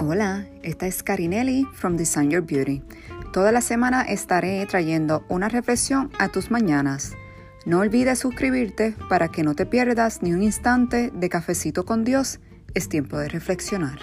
Hola, esta es Carinelli from Design Your Beauty. Toda la semana estaré trayendo una reflexión a tus mañanas. No olvides suscribirte para que no te pierdas ni un instante de cafecito con Dios. Es tiempo de reflexionar.